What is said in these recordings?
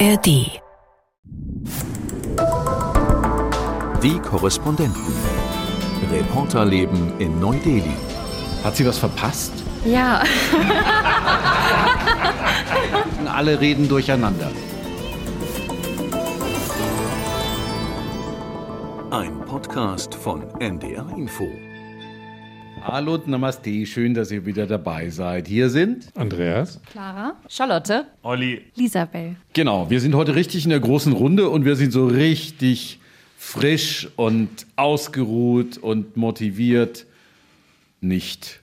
ARD. Die Korrespondenten. Reporterleben in Neu-Delhi. Hat sie was verpasst? Ja. Alle reden durcheinander. Ein Podcast von NDR Info. Hallo und Namaste, schön, dass ihr wieder dabei seid. Hier sind Andreas. Clara. Charlotte. Olli. Lisabel. Genau, wir sind heute richtig in der großen Runde und wir sind so richtig frisch und ausgeruht und motiviert. Nicht.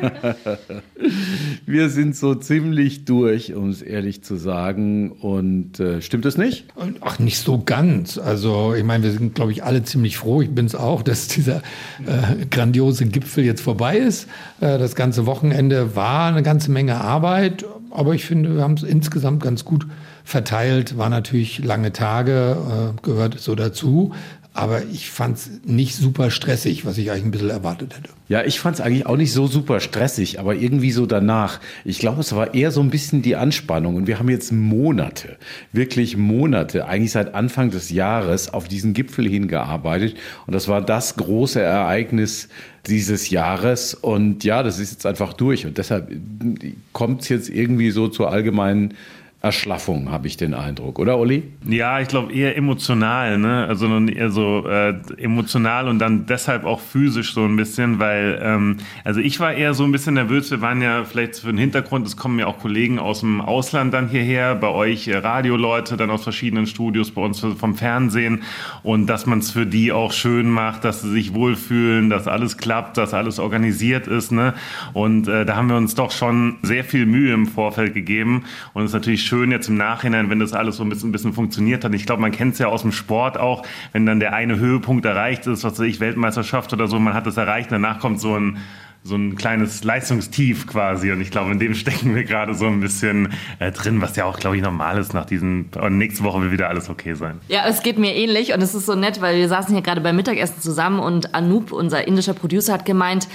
wir sind so ziemlich durch, um es ehrlich zu sagen. Und äh, stimmt es nicht? Ach, nicht so ganz. Also, ich meine, wir sind, glaube ich, alle ziemlich froh. Ich bin es auch, dass dieser äh, grandiose Gipfel jetzt vorbei ist. Äh, das ganze Wochenende war eine ganze Menge Arbeit, aber ich finde, wir haben es insgesamt ganz gut verteilt. War natürlich lange Tage, äh, gehört so dazu. Aber ich fand es nicht super stressig, was ich eigentlich ein bisschen erwartet hätte. Ja, ich fand es eigentlich auch nicht so super stressig, aber irgendwie so danach. Ich glaube, es war eher so ein bisschen die Anspannung. Und wir haben jetzt Monate, wirklich Monate, eigentlich seit Anfang des Jahres auf diesen Gipfel hingearbeitet. Und das war das große Ereignis dieses Jahres. Und ja, das ist jetzt einfach durch. Und deshalb kommt es jetzt irgendwie so zur allgemeinen Erschlaffung, habe ich den Eindruck, oder Olli? Ja, ich glaube eher emotional, ne? Also eher so äh, emotional und dann deshalb auch physisch so ein bisschen, weil ähm, also ich war eher so ein bisschen nervös. Wir waren ja vielleicht für den Hintergrund, es kommen ja auch Kollegen aus dem Ausland dann hierher, bei euch äh, Radioleute, dann aus verschiedenen Studios, bei uns vom Fernsehen und dass man es für die auch schön macht, dass sie sich wohlfühlen, dass alles klappt, dass alles organisiert ist, ne? Und äh, da haben wir uns doch schon sehr viel Mühe im Vorfeld gegeben und es ist natürlich schön jetzt im Nachhinein, wenn das alles so ein bisschen, ein bisschen funktioniert hat. Ich glaube, man kennt es ja aus dem Sport auch, wenn dann der eine Höhepunkt erreicht ist, was weiß ich, Weltmeisterschaft oder so, man hat es erreicht, danach kommt so ein so ein kleines Leistungstief quasi. Und ich glaube, in dem stecken wir gerade so ein bisschen äh, drin, was ja auch, glaube ich, normal ist nach diesen. Und nächste Woche will wieder alles okay sein. Ja, es geht mir ähnlich und es ist so nett, weil wir saßen hier gerade beim Mittagessen zusammen und Anoop, unser indischer Producer, hat gemeint,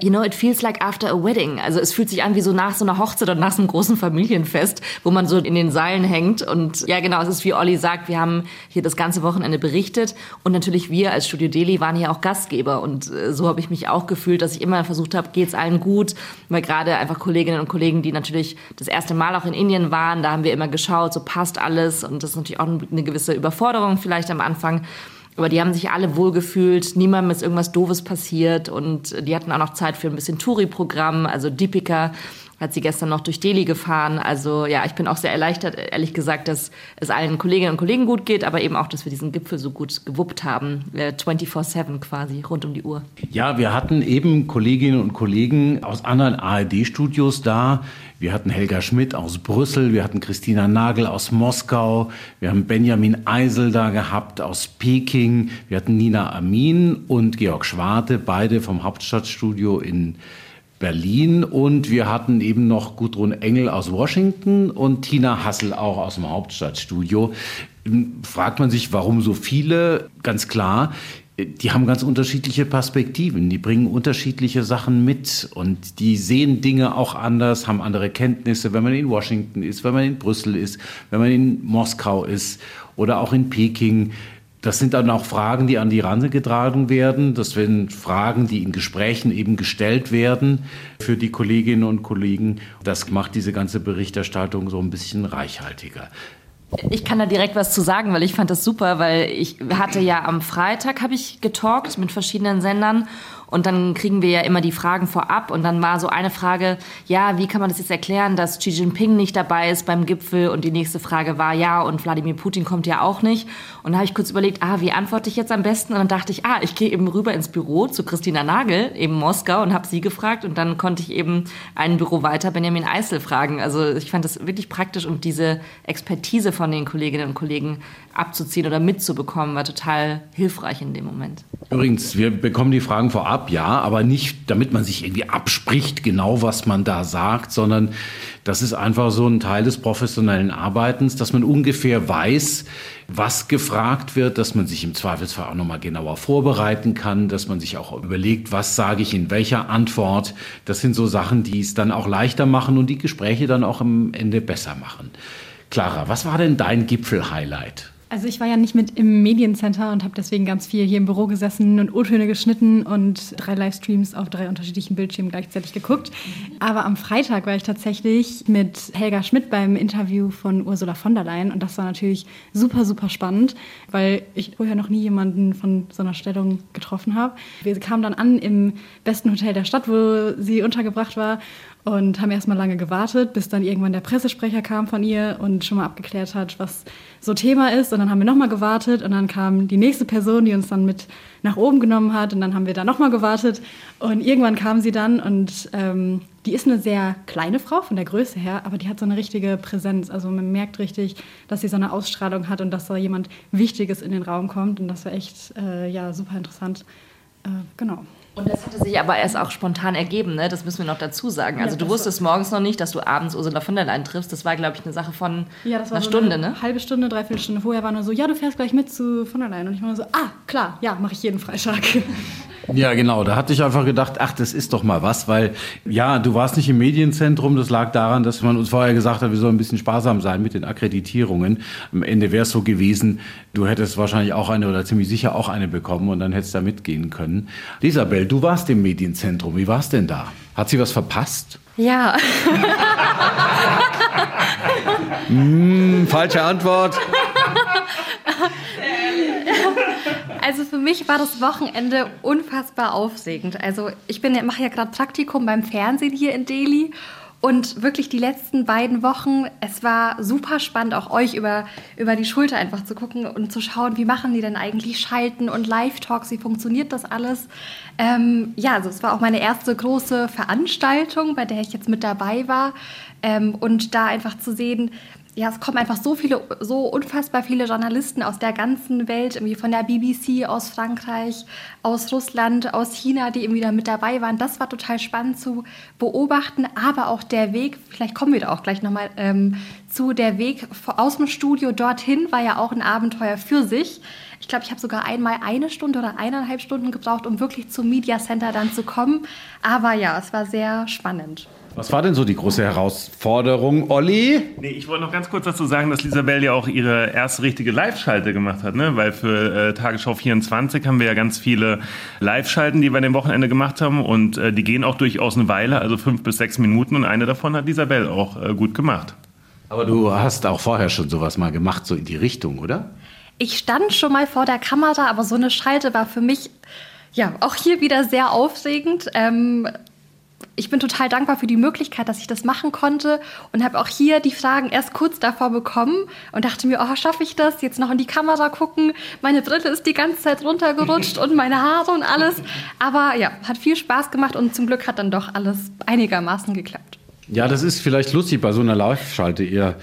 you know, it feels like after a wedding. Also es fühlt sich an wie so nach so einer Hochzeit oder nach so einem großen Familienfest, wo man so in den Seilen hängt. Und ja, genau, es ist wie Olli sagt, wir haben hier das ganze Wochenende berichtet und natürlich wir als Studio Delhi waren hier auch Gastgeber und äh, so habe ich mich auch gefühlt, dass ich immer versucht habe, geht es allen gut, weil gerade einfach Kolleginnen und Kollegen, die natürlich das erste Mal auch in Indien waren, da haben wir immer geschaut, so passt alles und das ist natürlich auch eine gewisse Überforderung vielleicht am Anfang. Aber die haben sich alle wohlgefühlt, niemandem ist irgendwas Doofes passiert und die hatten auch noch Zeit für ein bisschen Touri-Programm, also Deepika hat sie gestern noch durch Delhi gefahren. Also ja, ich bin auch sehr erleichtert, ehrlich gesagt, dass es allen Kolleginnen und Kollegen gut geht, aber eben auch, dass wir diesen Gipfel so gut gewuppt haben. 24-7 quasi, rund um die Uhr. Ja, wir hatten eben Kolleginnen und Kollegen aus anderen ARD-Studios da. Wir hatten Helga Schmidt aus Brüssel, wir hatten Christina Nagel aus Moskau, wir haben Benjamin Eisel da gehabt aus Peking, wir hatten Nina Amin und Georg Schwarte, beide vom Hauptstadtstudio in Berlin und wir hatten eben noch Gudrun Engel aus Washington und Tina Hassel auch aus dem Hauptstadtstudio. Fragt man sich, warum so viele? Ganz klar, die haben ganz unterschiedliche Perspektiven, die bringen unterschiedliche Sachen mit und die sehen Dinge auch anders, haben andere Kenntnisse, wenn man in Washington ist, wenn man in Brüssel ist, wenn man in Moskau ist oder auch in Peking. Das sind dann auch Fragen, die an die Rande getragen werden. Das sind Fragen, die in Gesprächen eben gestellt werden für die Kolleginnen und Kollegen. Das macht diese ganze Berichterstattung so ein bisschen reichhaltiger. Ich kann da direkt was zu sagen, weil ich fand das super, weil ich hatte ja am Freitag habe ich getalkt mit verschiedenen Sendern und dann kriegen wir ja immer die Fragen vorab. Und dann war so eine Frage, ja, wie kann man das jetzt erklären, dass Xi Jinping nicht dabei ist beim Gipfel? Und die nächste Frage war, ja, und Wladimir Putin kommt ja auch nicht. Und da habe ich kurz überlegt, ah, wie antworte ich jetzt am besten? Und dann dachte ich, ah, ich gehe eben rüber ins Büro zu Christina Nagel, eben Moskau, und habe sie gefragt. Und dann konnte ich eben ein Büro weiter Benjamin Eisel fragen. Also ich fand das wirklich praktisch und diese Expertise von den Kolleginnen und Kollegen abzuziehen oder mitzubekommen, war total hilfreich in dem Moment. Übrigens, wir bekommen die Fragen vorab, ja, aber nicht, damit man sich irgendwie abspricht, genau was man da sagt, sondern das ist einfach so ein Teil des professionellen Arbeitens, dass man ungefähr weiß, was gefragt wird, dass man sich im Zweifelsfall auch nochmal genauer vorbereiten kann, dass man sich auch überlegt, was sage ich in welcher Antwort. Das sind so Sachen, die es dann auch leichter machen und die Gespräche dann auch am Ende besser machen. Clara, was war denn dein Gipfel-Highlight? Also ich war ja nicht mit im Mediencenter und habe deswegen ganz viel hier im Büro gesessen und O-Töne geschnitten und drei Livestreams auf drei unterschiedlichen Bildschirmen gleichzeitig geguckt. Aber am Freitag war ich tatsächlich mit Helga Schmidt beim Interview von Ursula von der Leyen und das war natürlich super, super spannend, weil ich vorher noch nie jemanden von so einer Stellung getroffen habe. Wir kamen dann an im besten Hotel der Stadt, wo sie untergebracht war und haben erstmal lange gewartet, bis dann irgendwann der Pressesprecher kam von ihr und schon mal abgeklärt hat, was so Thema ist. Und dann haben wir nochmal gewartet und dann kam die nächste Person, die uns dann mit nach oben genommen hat und dann haben wir da nochmal gewartet und irgendwann kam sie dann und ähm, die ist eine sehr kleine Frau von der Größe her, aber die hat so eine richtige Präsenz. Also man merkt richtig, dass sie so eine Ausstrahlung hat und dass da jemand Wichtiges in den Raum kommt und das war echt äh, ja super interessant. Äh, genau. Und das hatte sich aber erst auch spontan ergeben, ne? das müssen wir noch dazu sagen. Also ja, du wusstest morgens noch nicht, dass du abends Ursula von der Leyen triffst. Das war, glaube ich, eine Sache von ja, das war einer so Stunde, eine ne? halbe Stunde, dreiviertel Stunde. Vorher war nur so, ja, du fährst gleich mit zu von der Leyen. Und ich war so, ah, klar, ja, mache ich jeden Freitag. Ja, genau. Da hatte ich einfach gedacht, ach, das ist doch mal was, weil ja, du warst nicht im Medienzentrum. Das lag daran, dass man uns vorher gesagt hat, wir sollen ein bisschen sparsam sein mit den Akkreditierungen. Am Ende wäre es so gewesen, du hättest wahrscheinlich auch eine oder ziemlich sicher auch eine bekommen und dann hättest du da mitgehen können. Isabel, du warst im Medienzentrum. Wie war es denn da? Hat sie was verpasst? Ja. hm, falsche Antwort. Also für mich war das Wochenende unfassbar aufregend. Also ich bin, mache ja gerade Praktikum beim Fernsehen hier in Delhi und wirklich die letzten beiden Wochen, es war super spannend, auch euch über, über die Schulter einfach zu gucken und zu schauen, wie machen die denn eigentlich Schalten und Live-Talks, wie funktioniert das alles. Ähm, ja, also es war auch meine erste große Veranstaltung, bei der ich jetzt mit dabei war. Ähm, und da einfach zu sehen, ja, es kommen einfach so viele, so unfassbar viele Journalisten aus der ganzen Welt, irgendwie von der BBC, aus Frankreich, aus Russland, aus China, die irgendwie da mit dabei waren. Das war total spannend zu beobachten, aber auch der Weg, vielleicht kommen wir da auch gleich nochmal ähm, zu, der Weg aus dem Studio dorthin war ja auch ein Abenteuer für sich. Ich glaube, ich habe sogar einmal eine Stunde oder eineinhalb Stunden gebraucht, um wirklich zum Media Center dann zu kommen. Aber ja, es war sehr spannend. Was war denn so die große Herausforderung, Olli? Nee, ich wollte noch ganz kurz dazu sagen, dass Lisabel ja auch ihre erste richtige Live-Schalte gemacht hat, ne? Weil für äh, Tagesschau 24 haben wir ja ganz viele Live-Schalten, die wir an dem Wochenende gemacht haben und äh, die gehen auch durchaus eine Weile, also fünf bis sechs Minuten und eine davon hat Isabel auch äh, gut gemacht. Aber du hast auch vorher schon sowas mal gemacht, so in die Richtung, oder? Ich stand schon mal vor der Kamera, aber so eine Schalte war für mich ja, auch hier wieder sehr aufregend. Ähm, ich bin total dankbar für die Möglichkeit, dass ich das machen konnte und habe auch hier die Fragen erst kurz davor bekommen und dachte mir, oh, schaffe ich das? Jetzt noch in die Kamera gucken. Meine Brille ist die ganze Zeit runtergerutscht und meine Haare und alles. Aber ja, hat viel Spaß gemacht und zum Glück hat dann doch alles einigermaßen geklappt. Ja, das ist vielleicht lustig bei so einer Live-Schalte. Ihr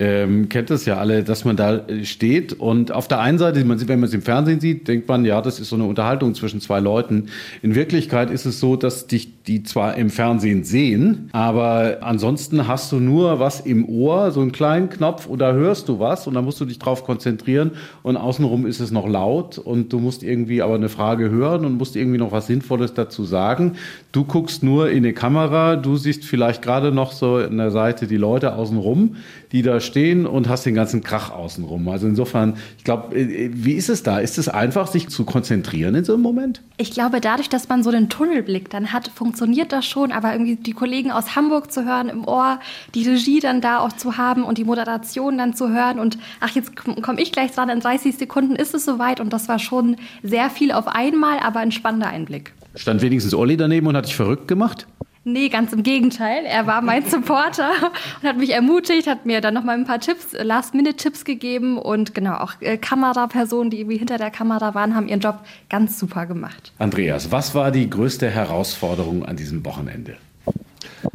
ähm, kennt es ja alle, dass man da äh, steht und auf der einen Seite, wenn man es im Fernsehen sieht, denkt man, ja, das ist so eine Unterhaltung zwischen zwei Leuten. In Wirklichkeit ist es so, dass dich die zwar im Fernsehen sehen, aber ansonsten hast du nur was im Ohr, so einen kleinen Knopf oder hörst du was und dann musst du dich drauf konzentrieren und außenrum ist es noch laut und du musst irgendwie aber eine Frage hören und musst irgendwie noch was Sinnvolles dazu sagen. Du guckst nur in die Kamera, du siehst vielleicht gerade noch so an der Seite die Leute außenrum, die da stehen und hast den ganzen Krach außenrum. Also insofern, ich glaube, äh, wie ist es da? Ist es einfach, sich zu konzentrieren in so einem Moment? Ich glaube, dadurch, dass man so den Tunnelblick dann hat, funktioniert das schon. Aber irgendwie die Kollegen aus Hamburg zu hören im Ohr, die Regie dann da auch zu haben und die Moderation dann zu hören und ach, jetzt komme ich gleich dran, in 30 Sekunden ist es soweit. Und das war schon sehr viel auf einmal, aber ein spannender Einblick. Stand wenigstens Olli daneben und hat dich verrückt gemacht? Nee, ganz im Gegenteil. Er war mein Supporter und hat mich ermutigt, hat mir dann nochmal ein paar Tipps, Last-Minute-Tipps gegeben und genau, auch äh, Kamerapersonen, die irgendwie hinter der Kamera waren, haben ihren Job ganz super gemacht. Andreas, was war die größte Herausforderung an diesem Wochenende?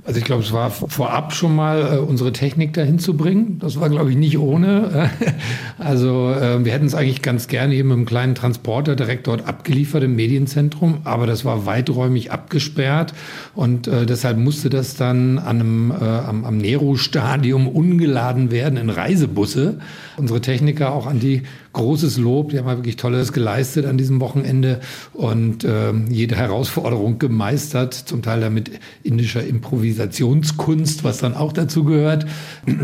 Also ich glaube, es war vorab schon mal äh, unsere Technik dahin zu bringen. Das war, glaube ich, nicht ohne. also äh, wir hätten es eigentlich ganz gerne eben mit einem kleinen Transporter direkt dort abgeliefert im Medienzentrum, aber das war weiträumig abgesperrt und äh, deshalb musste das dann an einem, äh, am, am Nero-Stadium ungeladen werden in Reisebusse. Unsere Techniker auch an die großes Lob. Die haben wirklich Tolles geleistet an diesem Wochenende und äh, jede Herausforderung gemeistert, zum Teil damit indischer Improvisation Organisationskunst, was dann auch dazu gehört.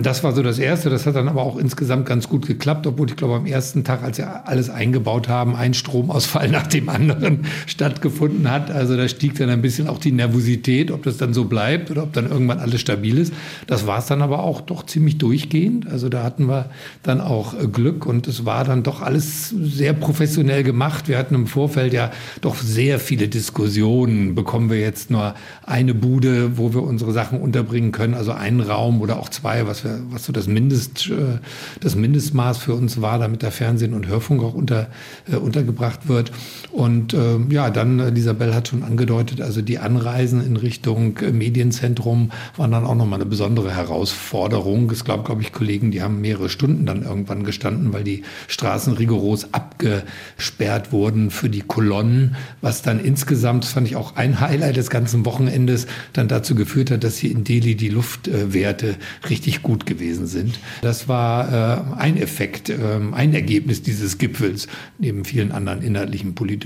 Das war so das Erste. Das hat dann aber auch insgesamt ganz gut geklappt, obwohl ich glaube, am ersten Tag, als wir alles eingebaut haben, ein Stromausfall nach dem anderen stattgefunden hat. Also da stieg dann ein bisschen auch die Nervosität, ob das dann so bleibt oder ob dann irgendwann alles stabil ist. Das war es dann aber auch doch ziemlich durchgehend. Also da hatten wir dann auch äh, Glück und es war dann doch alles sehr professionell gemacht. Wir hatten im Vorfeld ja doch sehr viele Diskussionen. Bekommen wir jetzt nur eine Bude, wo wir unsere Sachen unterbringen können, also einen Raum oder auch zwei, was, wir, was so das, Mindest, äh, das Mindestmaß für uns war, damit der Fernsehen und Hörfunk auch unter, äh, untergebracht wird. Und äh, ja, dann, äh, Isabel hat schon angedeutet, also die Anreisen in Richtung äh, Medienzentrum waren dann auch nochmal eine besondere Herausforderung. Es gab, glaube ich, Kollegen, die haben mehrere Stunden dann irgendwann gestanden, weil die Straßen rigoros abgesperrt wurden für die Kolonnen, was dann insgesamt, fand ich auch ein Highlight des ganzen Wochenendes, dann dazu geführt hat, dass hier in Delhi die Luftwerte richtig gut gewesen sind. Das war äh, ein Effekt, äh, ein Ergebnis dieses Gipfels, neben vielen anderen inhaltlichen politischen.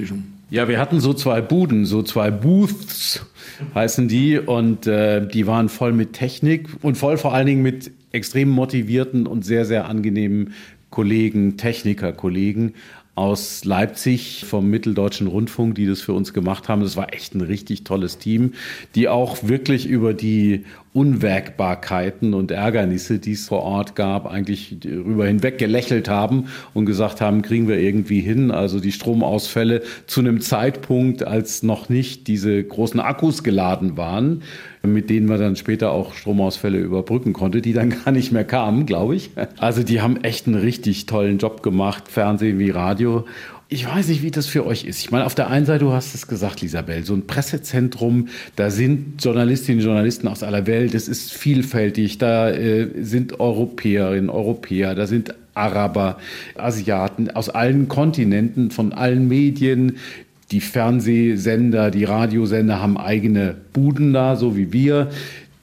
Ja, wir hatten so zwei Buden, so zwei Booths heißen die und äh, die waren voll mit Technik und voll vor allen Dingen mit extrem motivierten und sehr, sehr angenehmen Kollegen, Techniker-Kollegen aus Leipzig vom Mitteldeutschen Rundfunk, die das für uns gemacht haben. Das war echt ein richtig tolles Team, die auch wirklich über die Unwägbarkeiten und Ärgernisse, die es vor Ort gab, eigentlich darüber hinweg gelächelt haben und gesagt haben, kriegen wir irgendwie hin. Also die Stromausfälle zu einem Zeitpunkt, als noch nicht diese großen Akkus geladen waren, mit denen man dann später auch Stromausfälle überbrücken konnte, die dann gar nicht mehr kamen, glaube ich. Also die haben echt einen richtig tollen Job gemacht, Fernsehen wie Radio. Ich weiß nicht, wie das für euch ist. Ich meine, auf der einen Seite, du hast es gesagt, Lisabel, so ein Pressezentrum, da sind Journalistinnen und Journalisten aus aller Welt, es ist vielfältig, da äh, sind Europäerinnen, Europäer, da sind Araber, Asiaten aus allen Kontinenten, von allen Medien. Die Fernsehsender, die Radiosender haben eigene Buden da, so wie wir.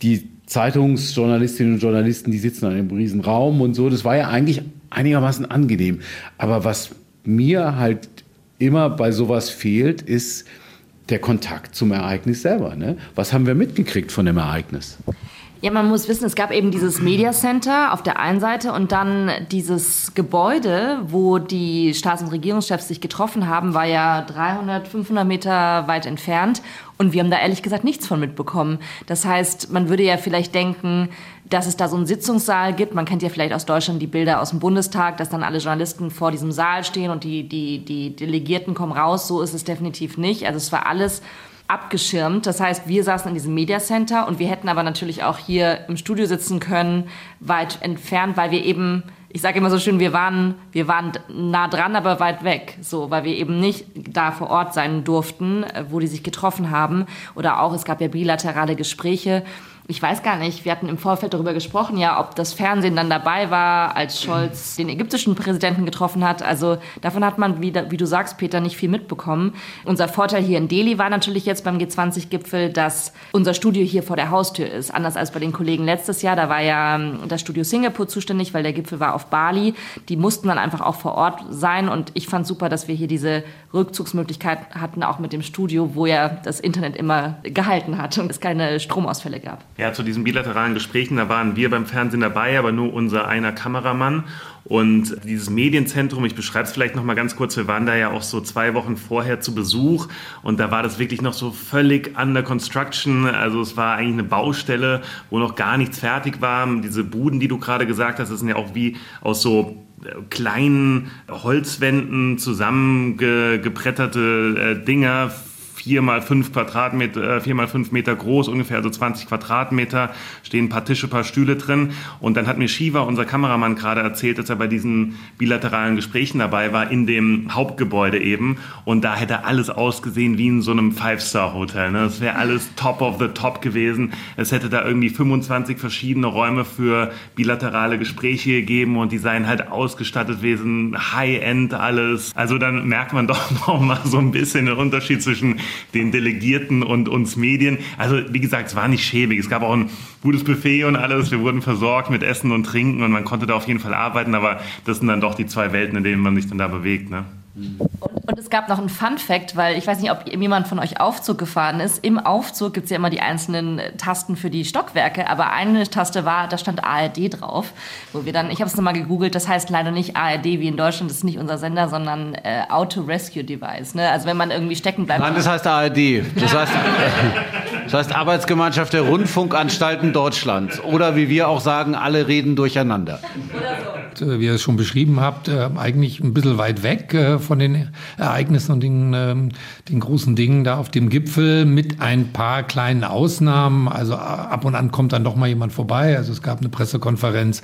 Die Zeitungsjournalistinnen und Journalisten, die sitzen in einem riesen Raum und so. Das war ja eigentlich einigermaßen angenehm. Aber was mir halt immer bei sowas fehlt, ist der Kontakt zum Ereignis selber. Ne? Was haben wir mitgekriegt von dem Ereignis? Ja, man muss wissen, es gab eben dieses Media Center auf der einen Seite und dann dieses Gebäude, wo die Staats- und Regierungschefs sich getroffen haben, war ja 300, 500 Meter weit entfernt und wir haben da ehrlich gesagt nichts von mitbekommen. Das heißt, man würde ja vielleicht denken, dass es da so einen Sitzungssaal gibt. Man kennt ja vielleicht aus Deutschland die Bilder aus dem Bundestag, dass dann alle Journalisten vor diesem Saal stehen und die, die, die Delegierten kommen raus. So ist es definitiv nicht. Also es war alles abgeschirmt. Das heißt, wir saßen in diesem Media Center und wir hätten aber natürlich auch hier im Studio sitzen können, weit entfernt, weil wir eben, ich sage immer so schön, wir waren, wir waren nah dran, aber weit weg, so, weil wir eben nicht da vor Ort sein durften, wo die sich getroffen haben. Oder auch, es gab ja bilaterale Gespräche ich weiß gar nicht, wir hatten im Vorfeld darüber gesprochen, ja, ob das Fernsehen dann dabei war, als Scholz den ägyptischen Präsidenten getroffen hat. Also davon hat man, wie, wie du sagst, Peter, nicht viel mitbekommen. Unser Vorteil hier in Delhi war natürlich jetzt beim G20-Gipfel, dass unser Studio hier vor der Haustür ist. Anders als bei den Kollegen letztes Jahr. Da war ja ähm, das Studio Singapur zuständig, weil der Gipfel war auf Bali. Die mussten dann einfach auch vor Ort sein. Und ich fand super, dass wir hier diese Rückzugsmöglichkeit hatten, auch mit dem Studio, wo ja das Internet immer gehalten hat und es keine Stromausfälle gab. Ja, zu diesen bilateralen Gesprächen, da waren wir beim Fernsehen dabei, aber nur unser einer Kameramann. Und dieses Medienzentrum, ich beschreibe es vielleicht noch mal ganz kurz, wir waren da ja auch so zwei Wochen vorher zu Besuch und da war das wirklich noch so völlig under construction. Also es war eigentlich eine Baustelle, wo noch gar nichts fertig war. Diese Buden, die du gerade gesagt hast, das sind ja auch wie aus so äh, kleinen Holzwänden zusammengeprätterte äh, Dinger, vier mal fünf Quadratmeter, äh, vier mal fünf Meter groß, ungefähr so 20 Quadratmeter, stehen ein paar Tische, ein paar Stühle drin. Und dann hat mir Shiva, unser Kameramann, gerade erzählt, dass er bei diesen bilateralen Gesprächen dabei war, in dem Hauptgebäude eben. Und da hätte alles ausgesehen wie in so einem Five-Star-Hotel. Ne? Das wäre alles top of the top gewesen. Es hätte da irgendwie 25 verschiedene Räume für bilaterale Gespräche gegeben und die seien halt ausgestattet gewesen, High-End alles. Also dann merkt man doch noch mal so ein bisschen den Unterschied zwischen den Delegierten und uns Medien. Also wie gesagt, es war nicht schäbig. Es gab auch ein gutes Buffet und alles. Wir wurden versorgt mit Essen und Trinken und man konnte da auf jeden Fall arbeiten. Aber das sind dann doch die zwei Welten, in denen man sich dann da bewegt. Ne? Und Und es gab noch einen Fun Fact, weil ich weiß nicht, ob jemand von euch Aufzug gefahren ist. Im Aufzug gibt es ja immer die einzelnen Tasten für die Stockwerke, aber eine Taste war, da stand ARD drauf, wo wir dann, ich habe es nochmal gegoogelt, das heißt leider nicht ARD wie in Deutschland, das ist nicht unser Sender, sondern äh, Auto Rescue Device. Ne? Also wenn man irgendwie stecken bleibt. Nein, das heißt ARD. Das heißt, das heißt Arbeitsgemeinschaft der Rundfunkanstalten Deutschlands. Oder wie wir auch sagen, alle reden durcheinander. Äh, wie ihr es schon beschrieben habt, äh, eigentlich ein bisschen weit weg äh, von den Ereignissen und den, ähm, den großen Dingen da auf dem Gipfel mit ein paar kleinen Ausnahmen. Also ab und an kommt dann doch mal jemand vorbei. Also es gab eine Pressekonferenz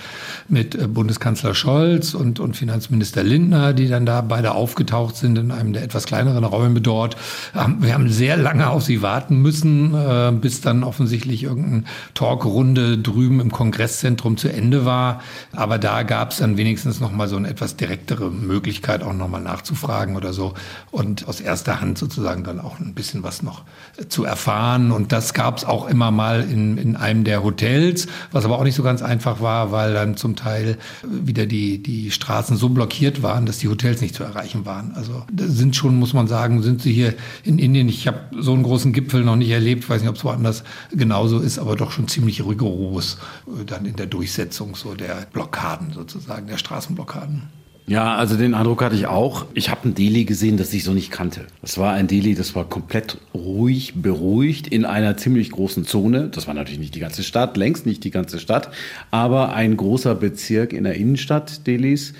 mit Bundeskanzler Scholz und, und Finanzminister Lindner, die dann da beide aufgetaucht sind in einem der etwas kleineren Räume dort. Ähm, wir haben sehr lange auf sie warten müssen, bis dann offensichtlich irgendeine Talkrunde drüben im Kongresszentrum zu Ende war. Aber da gab es dann wenigstens noch mal so eine etwas direktere Möglichkeit, auch noch mal nachzufragen oder so und aus erster Hand sozusagen dann auch ein bisschen was noch zu erfahren. Und das gab es auch immer mal in, in einem der Hotels, was aber auch nicht so ganz einfach war, weil dann zum Teil wieder die, die Straßen so blockiert waren, dass die Hotels nicht zu erreichen waren. Also sind schon, muss man sagen, sind sie hier in Indien. Ich habe so einen großen Gipfel noch nicht erlebt, ich weiß nicht, ob es woanders genauso ist, aber doch schon ziemlich rigoros äh, dann in der Durchsetzung so der Blockaden sozusagen, der Straßenblockaden. Ja, also den Eindruck hatte ich auch. Ich habe ein Delhi gesehen, das ich so nicht kannte. Das war ein Delhi, das war komplett ruhig, beruhigt in einer ziemlich großen Zone. Das war natürlich nicht die ganze Stadt, längst nicht die ganze Stadt, aber ein großer Bezirk in der Innenstadt Delhis.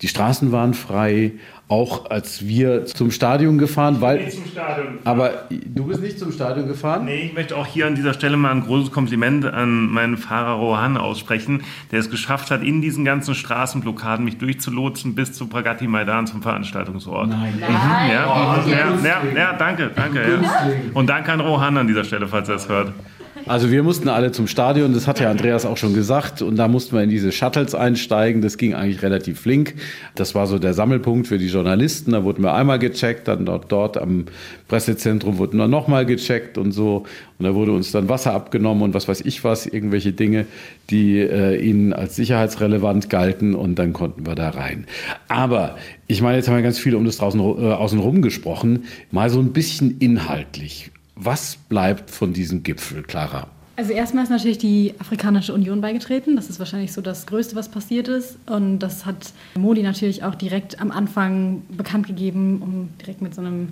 Die Straßen waren frei, auch als wir zum Stadion gefahren, weil. Ich bin zum Stadion gefahren. Aber du bist nicht zum Stadion gefahren? Nee, ich möchte auch hier an dieser Stelle mal ein großes Kompliment an meinen Fahrer Rohan aussprechen, der es geschafft hat, in diesen ganzen Straßenblockaden mich durchzulotsen bis zu Pragati Maidan zum Veranstaltungsort. Nein. Mhm, ja, oh, ja, ja, ja, danke, danke. Ja. Und danke an Rohan an dieser Stelle, falls er es hört. Also wir mussten alle zum Stadion, das hat ja Andreas auch schon gesagt, und da mussten wir in diese Shuttles einsteigen. Das ging eigentlich relativ flink. Das war so der Sammelpunkt für die Journalisten. Da wurden wir einmal gecheckt, dann dort, dort am Pressezentrum wurden wir nochmal gecheckt und so. Und da wurde uns dann Wasser abgenommen und was weiß ich was, irgendwelche Dinge, die äh, ihnen als sicherheitsrelevant galten und dann konnten wir da rein. Aber ich meine, jetzt haben wir ganz viel um das draußen äh, außen rum gesprochen. Mal so ein bisschen inhaltlich. Was bleibt von diesem Gipfel, Clara? Also erstmal ist natürlich die Afrikanische Union beigetreten. Das ist wahrscheinlich so das Größte, was passiert ist. Und das hat Modi natürlich auch direkt am Anfang bekannt gegeben, um direkt mit so einem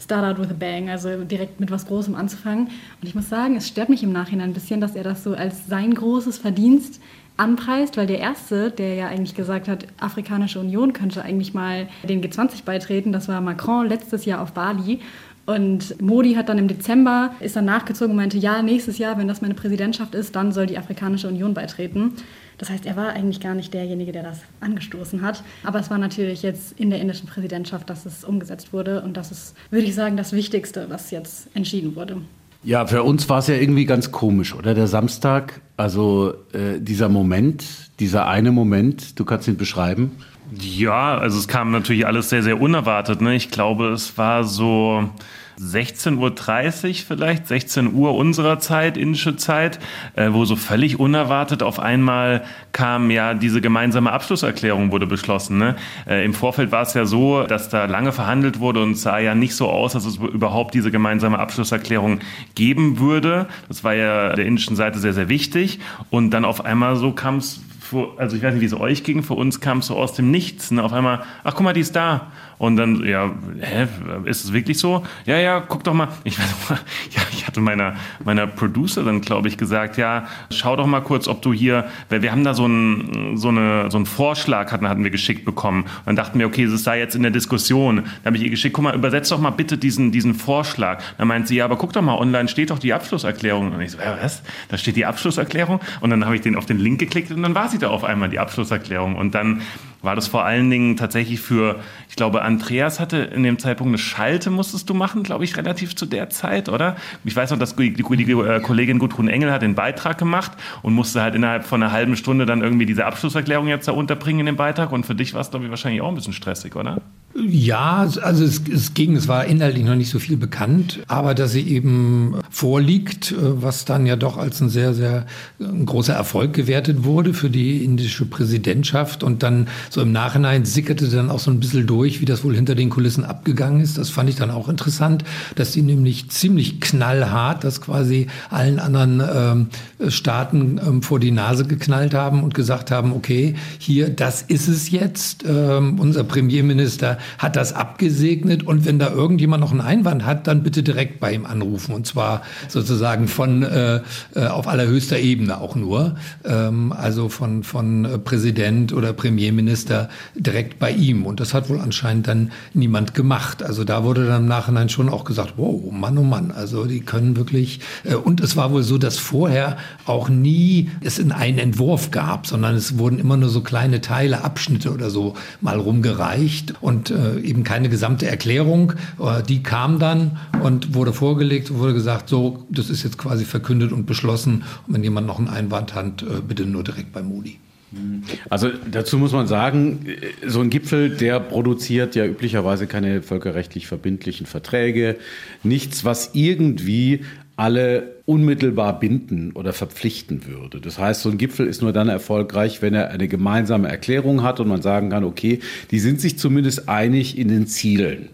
Start out with a Bang, also direkt mit was Großem anzufangen. Und ich muss sagen, es stört mich im Nachhinein ein bisschen, dass er das so als sein großes Verdienst anpreist, weil der Erste, der ja eigentlich gesagt hat, Afrikanische Union könnte eigentlich mal den G20 beitreten, das war Macron letztes Jahr auf Bali. Und Modi hat dann im Dezember, ist dann nachgezogen und meinte, ja, nächstes Jahr, wenn das meine Präsidentschaft ist, dann soll die Afrikanische Union beitreten. Das heißt, er war eigentlich gar nicht derjenige, der das angestoßen hat. Aber es war natürlich jetzt in der indischen Präsidentschaft, dass es umgesetzt wurde. Und das ist, würde ich sagen, das Wichtigste, was jetzt entschieden wurde. Ja, für uns war es ja irgendwie ganz komisch, oder? Der Samstag, also äh, dieser Moment, dieser eine Moment, du kannst ihn beschreiben. Ja, also es kam natürlich alles sehr, sehr unerwartet. Ne? Ich glaube, es war so 16.30 Uhr vielleicht, 16 Uhr unserer Zeit, indische Zeit, äh, wo so völlig unerwartet auf einmal kam, ja, diese gemeinsame Abschlusserklärung wurde beschlossen. Ne? Äh, Im Vorfeld war es ja so, dass da lange verhandelt wurde und es sah ja nicht so aus, dass es überhaupt diese gemeinsame Abschlusserklärung geben würde. Das war ja der indischen Seite sehr, sehr wichtig. Und dann auf einmal so kam es also ich weiß nicht, wie es euch ging, für uns kam es so aus dem Nichts. Ne? Auf einmal, ach guck mal, die ist da. Und dann, ja, hä, ist es wirklich so? Ja, ja, guck doch mal. Ich, ja, ich hatte meiner, meiner Producerin, glaube ich, gesagt, ja, schau doch mal kurz, ob du hier, weil wir haben da so einen, so eine, so einen Vorschlag hatten, hatten wir geschickt bekommen. Und dann dachten wir, okay, es da jetzt in der Diskussion. Dann habe ich ihr geschickt, guck mal, übersetz doch mal bitte diesen, diesen Vorschlag. Dann meint sie, ja, aber guck doch mal, online steht doch die Abschlusserklärung. Und ich so, ja, was? Da steht die Abschlusserklärung? Und dann habe ich den auf den Link geklickt und dann war sie da auf einmal, die Abschlusserklärung. Und dann war das vor allen Dingen tatsächlich für, ich glaube, Andreas hatte in dem Zeitpunkt eine Schalte, musstest du machen, glaube ich, relativ zu der Zeit, oder? Ich weiß noch, dass die, die, die äh, Kollegin Gudrun Engel hat den Beitrag gemacht und musste halt innerhalb von einer halben Stunde dann irgendwie diese Abschlusserklärung jetzt da unterbringen in dem Beitrag. Und für dich war es, glaube ich, wahrscheinlich auch ein bisschen stressig, oder? Ja, also es, es, ging, es war inhaltlich noch nicht so viel bekannt, aber dass sie eben vorliegt, äh, was dann ja doch als ein sehr, sehr großer Erfolg gewertet wurde für die indische Präsidentschaft und dann so im Nachhinein sickerte dann auch so ein bisschen durch, wie das wohl hinter den Kulissen abgegangen ist. Das fand ich dann auch interessant, dass die nämlich ziemlich knallhart das quasi allen anderen ähm, Staaten ähm, vor die Nase geknallt haben und gesagt haben, okay, hier, das ist es jetzt. Ähm, unser Premierminister hat das abgesegnet und wenn da irgendjemand noch einen Einwand hat, dann bitte direkt bei ihm anrufen und zwar sozusagen von äh, äh auf allerhöchster Ebene auch nur, ähm, also von, von äh, Präsident oder Premierminister direkt bei ihm und das hat wohl anscheinend dann niemand gemacht. Also da wurde dann im Nachhinein schon auch gesagt, wow, Mann, oh Mann, also die können wirklich, äh, und es war wohl so, dass vorher auch nie es in einen Entwurf gab, sondern es wurden immer nur so kleine Teile, Abschnitte oder so mal rumgereicht und äh, eben keine gesamte Erklärung. Äh, die kam dann und wurde vorgelegt, wurde gesagt, so, das ist jetzt quasi verkündet und beschlossen. Und wenn jemand noch einen Einwand hat, äh, bitte nur direkt bei Modi. Also dazu muss man sagen, so ein Gipfel, der produziert ja üblicherweise keine völkerrechtlich verbindlichen Verträge, nichts, was irgendwie alle unmittelbar binden oder verpflichten würde. Das heißt, so ein Gipfel ist nur dann erfolgreich, wenn er eine gemeinsame Erklärung hat und man sagen kann, okay, die sind sich zumindest einig in den Zielen.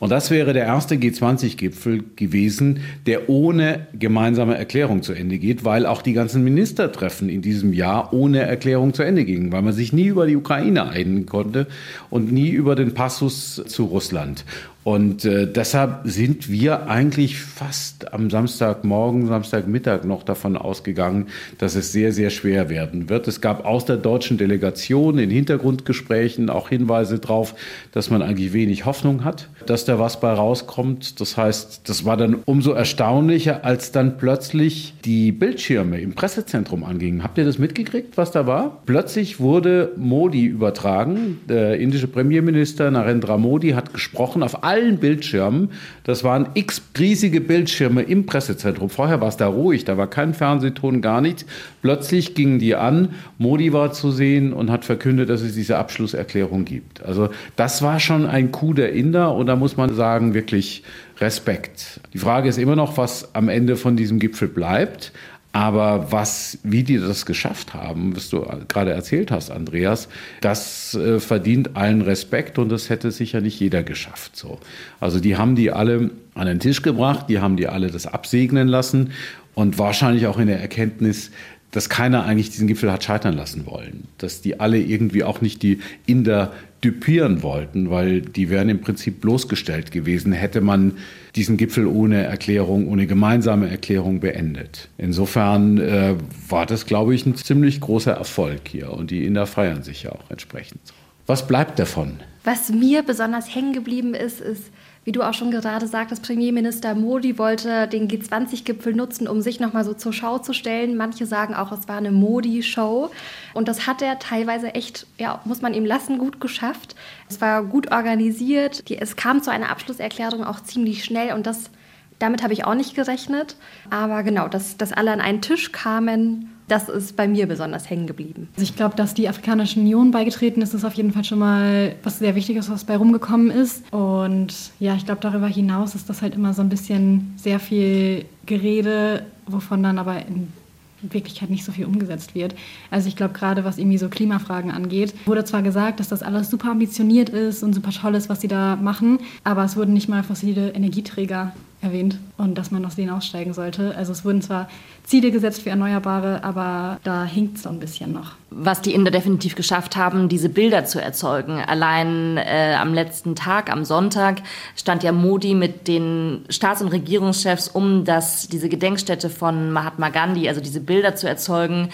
Und das wäre der erste G20-Gipfel gewesen, der ohne gemeinsame Erklärung zu Ende geht, weil auch die ganzen Ministertreffen in diesem Jahr ohne Erklärung zu Ende gingen, weil man sich nie über die Ukraine einigen konnte und nie über den Passus zu Russland. Und äh, deshalb sind wir eigentlich fast am Samstagmorgen, Samstagmittag noch davon ausgegangen, dass es sehr, sehr schwer werden wird. Es gab aus der deutschen Delegation in Hintergrundgesprächen auch Hinweise darauf, dass man eigentlich wenig Hoffnung hat, dass da was bei rauskommt. Das heißt, das war dann umso erstaunlicher, als dann plötzlich die Bildschirme im Pressezentrum angingen. Habt ihr das mitgekriegt, was da war? Plötzlich wurde Modi übertragen. Der indische Premierminister Narendra Modi hat gesprochen auf all allen Bildschirmen. Das waren x riesige Bildschirme im Pressezentrum. Vorher war es da ruhig, da war kein Fernsehton, gar nichts. Plötzlich gingen die an, Modi war zu sehen und hat verkündet, dass es diese Abschlusserklärung gibt. Also das war schon ein Coup der Inder und da muss man sagen, wirklich Respekt. Die Frage ist immer noch, was am Ende von diesem Gipfel bleibt. Aber was, wie die das geschafft haben, was du gerade erzählt hast, Andreas, das äh, verdient allen Respekt und das hätte sicher nicht jeder geschafft. So. Also die haben die alle an den Tisch gebracht, die haben die alle das absegnen lassen und wahrscheinlich auch in der Erkenntnis, dass keiner eigentlich diesen Gipfel hat scheitern lassen wollen. Dass die alle irgendwie auch nicht die Inder düpieren wollten, weil die wären im Prinzip bloßgestellt gewesen, hätte man diesen Gipfel ohne Erklärung, ohne gemeinsame Erklärung beendet. Insofern äh, war das, glaube ich, ein ziemlich großer Erfolg hier und die Inder feiern sich ja auch entsprechend. Was bleibt davon? Was mir besonders hängen geblieben ist, ist, wie du auch schon gerade sagtest, Premierminister Modi wollte den G20-Gipfel nutzen, um sich nochmal so zur Schau zu stellen. Manche sagen auch, es war eine Modi-Show. Und das hat er teilweise echt, ja, muss man ihm lassen, gut geschafft. Es war gut organisiert. es kam zu einer Abschlusserklärung auch ziemlich schnell und das, damit habe ich auch nicht gerechnet. Aber genau, dass, dass alle an einen Tisch kamen das ist bei mir besonders hängen geblieben. Also ich glaube, dass die Afrikanische Union beigetreten ist, ist auf jeden Fall schon mal was sehr Wichtiges, was bei rumgekommen ist. Und ja, ich glaube, darüber hinaus ist das halt immer so ein bisschen sehr viel Gerede, wovon dann aber in Wirklichkeit nicht so viel umgesetzt wird. Also ich glaube, gerade was irgendwie so Klimafragen angeht, wurde zwar gesagt, dass das alles super ambitioniert ist und super toll ist, was sie da machen, aber es wurden nicht mal fossile Energieträger erwähnt und dass man aus denen aussteigen sollte. Also es wurden zwar Ziele gesetzt für Erneuerbare, aber da hinkt es so ein bisschen noch. Was die Inder definitiv geschafft haben, diese Bilder zu erzeugen. Allein äh, am letzten Tag, am Sonntag, stand ja Modi mit den Staats- und Regierungschefs, um das, diese Gedenkstätte von Mahatma Gandhi, also diese Bilder zu erzeugen.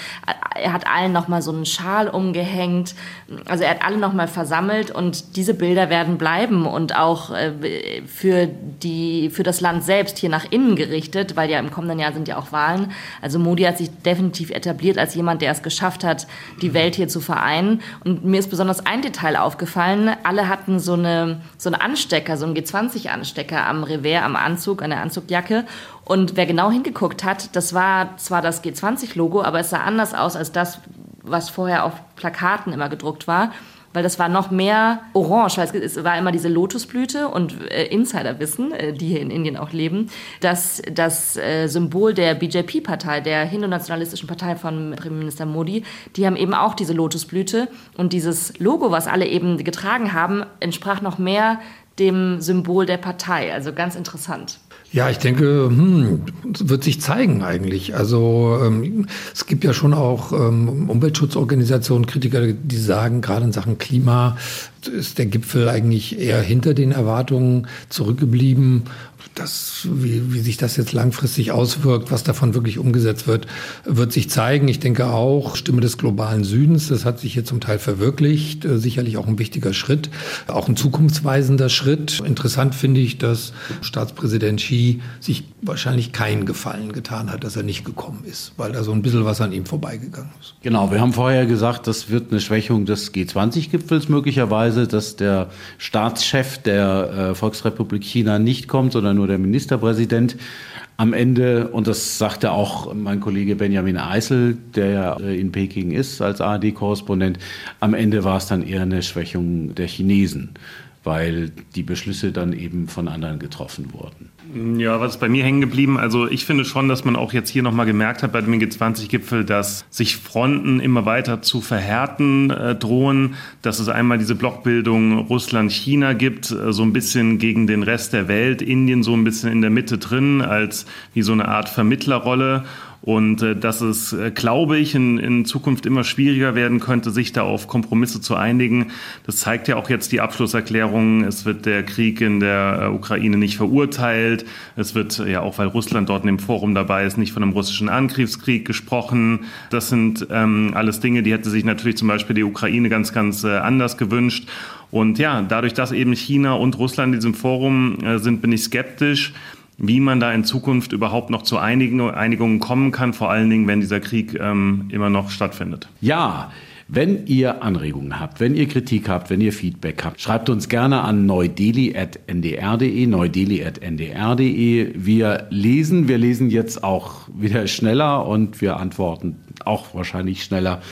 Er hat allen nochmal so einen Schal umgehängt. Also er hat alle nochmal versammelt und diese Bilder werden bleiben und auch äh, für, die, für das Land selbst hier nach innen gerichtet, weil ja im kommenden Jahr sind ja auch Wahlen also Modi hat sich definitiv etabliert als jemand, der es geschafft hat, die Welt hier zu vereinen. Und mir ist besonders ein Detail aufgefallen. Alle hatten so eine, so eine Anstecker, so einen G20-Anstecker am Revers, am Anzug, an der Anzugjacke. Und wer genau hingeguckt hat, das war zwar das G20-Logo, aber es sah anders aus als das, was vorher auf Plakaten immer gedruckt war. Weil das war noch mehr orange, weil es, war immer diese Lotusblüte und äh, Insider wissen, äh, die hier in Indien auch leben, dass das äh, Symbol der BJP-Partei, der hindu-nationalistischen Partei von Premierminister Modi, die haben eben auch diese Lotusblüte und dieses Logo, was alle eben getragen haben, entsprach noch mehr dem Symbol der Partei. Also ganz interessant. Ja, ich denke, hm, wird sich zeigen eigentlich. Also ähm, es gibt ja schon auch ähm, Umweltschutzorganisationen, Kritiker, die sagen, gerade in Sachen Klima ist der Gipfel eigentlich eher hinter den Erwartungen zurückgeblieben das, wie, wie sich das jetzt langfristig auswirkt, was davon wirklich umgesetzt wird, wird sich zeigen. Ich denke auch, Stimme des globalen Südens, das hat sich hier zum Teil verwirklicht. Äh, sicherlich auch ein wichtiger Schritt, auch ein zukunftsweisender Schritt. Interessant finde ich, dass Staatspräsident Xi sich wahrscheinlich keinen Gefallen getan hat, dass er nicht gekommen ist, weil da so ein bisschen was an ihm vorbeigegangen ist. Genau, wir haben vorher gesagt, das wird eine Schwächung des G20-Gipfels möglicherweise, dass der Staatschef der äh, Volksrepublik China nicht kommt, sondern nur der Ministerpräsident. Am Ende, und das sagte auch mein Kollege Benjamin Eisel, der ja äh, in Peking ist als ARD-Korrespondent, am Ende war es dann eher eine Schwächung der Chinesen weil die Beschlüsse dann eben von anderen getroffen wurden. Ja, was ist bei mir hängen geblieben? Also ich finde schon, dass man auch jetzt hier nochmal gemerkt hat bei dem G20-Gipfel, dass sich Fronten immer weiter zu verhärten äh, drohen, dass es einmal diese Blockbildung Russland-China gibt, äh, so ein bisschen gegen den Rest der Welt, Indien so ein bisschen in der Mitte drin, als wie so eine Art Vermittlerrolle und äh, dass es, äh, glaube ich, in, in Zukunft immer schwieriger werden könnte, sich da auf Kompromisse zu einigen. Das zeigt ja auch jetzt die Abschlusserklärung. Es wird der Krieg in der äh, Ukraine nicht verurteilt. Es wird ja auch, weil Russland dort in dem Forum dabei ist, nicht von einem russischen Angriffskrieg gesprochen. Das sind ähm, alles Dinge, die hätte sich natürlich zum Beispiel die Ukraine ganz, ganz äh, anders gewünscht. Und ja, dadurch, dass eben China und Russland in diesem Forum äh, sind, bin ich skeptisch wie man da in Zukunft überhaupt noch zu Einigungen kommen kann, vor allen Dingen, wenn dieser Krieg ähm, immer noch stattfindet. Ja. Wenn ihr Anregungen habt, wenn ihr Kritik habt, wenn ihr Feedback habt, schreibt uns gerne an neudeli.ndr.de, neudeli.ndr.de. Wir lesen, wir lesen jetzt auch wieder schneller und wir antworten auch wahrscheinlich schneller,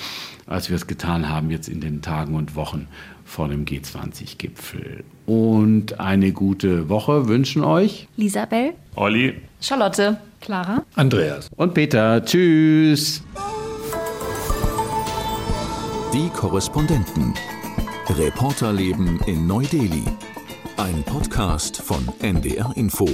als wir es getan haben jetzt in den Tagen und Wochen vor dem G20-Gipfel. Und eine gute Woche wünschen euch Lisabel, Olli, Charlotte, Clara, Andreas und Peter. Tschüss. Die Korrespondenten. Reporterleben in Neu-Delhi. Ein Podcast von NDR Info.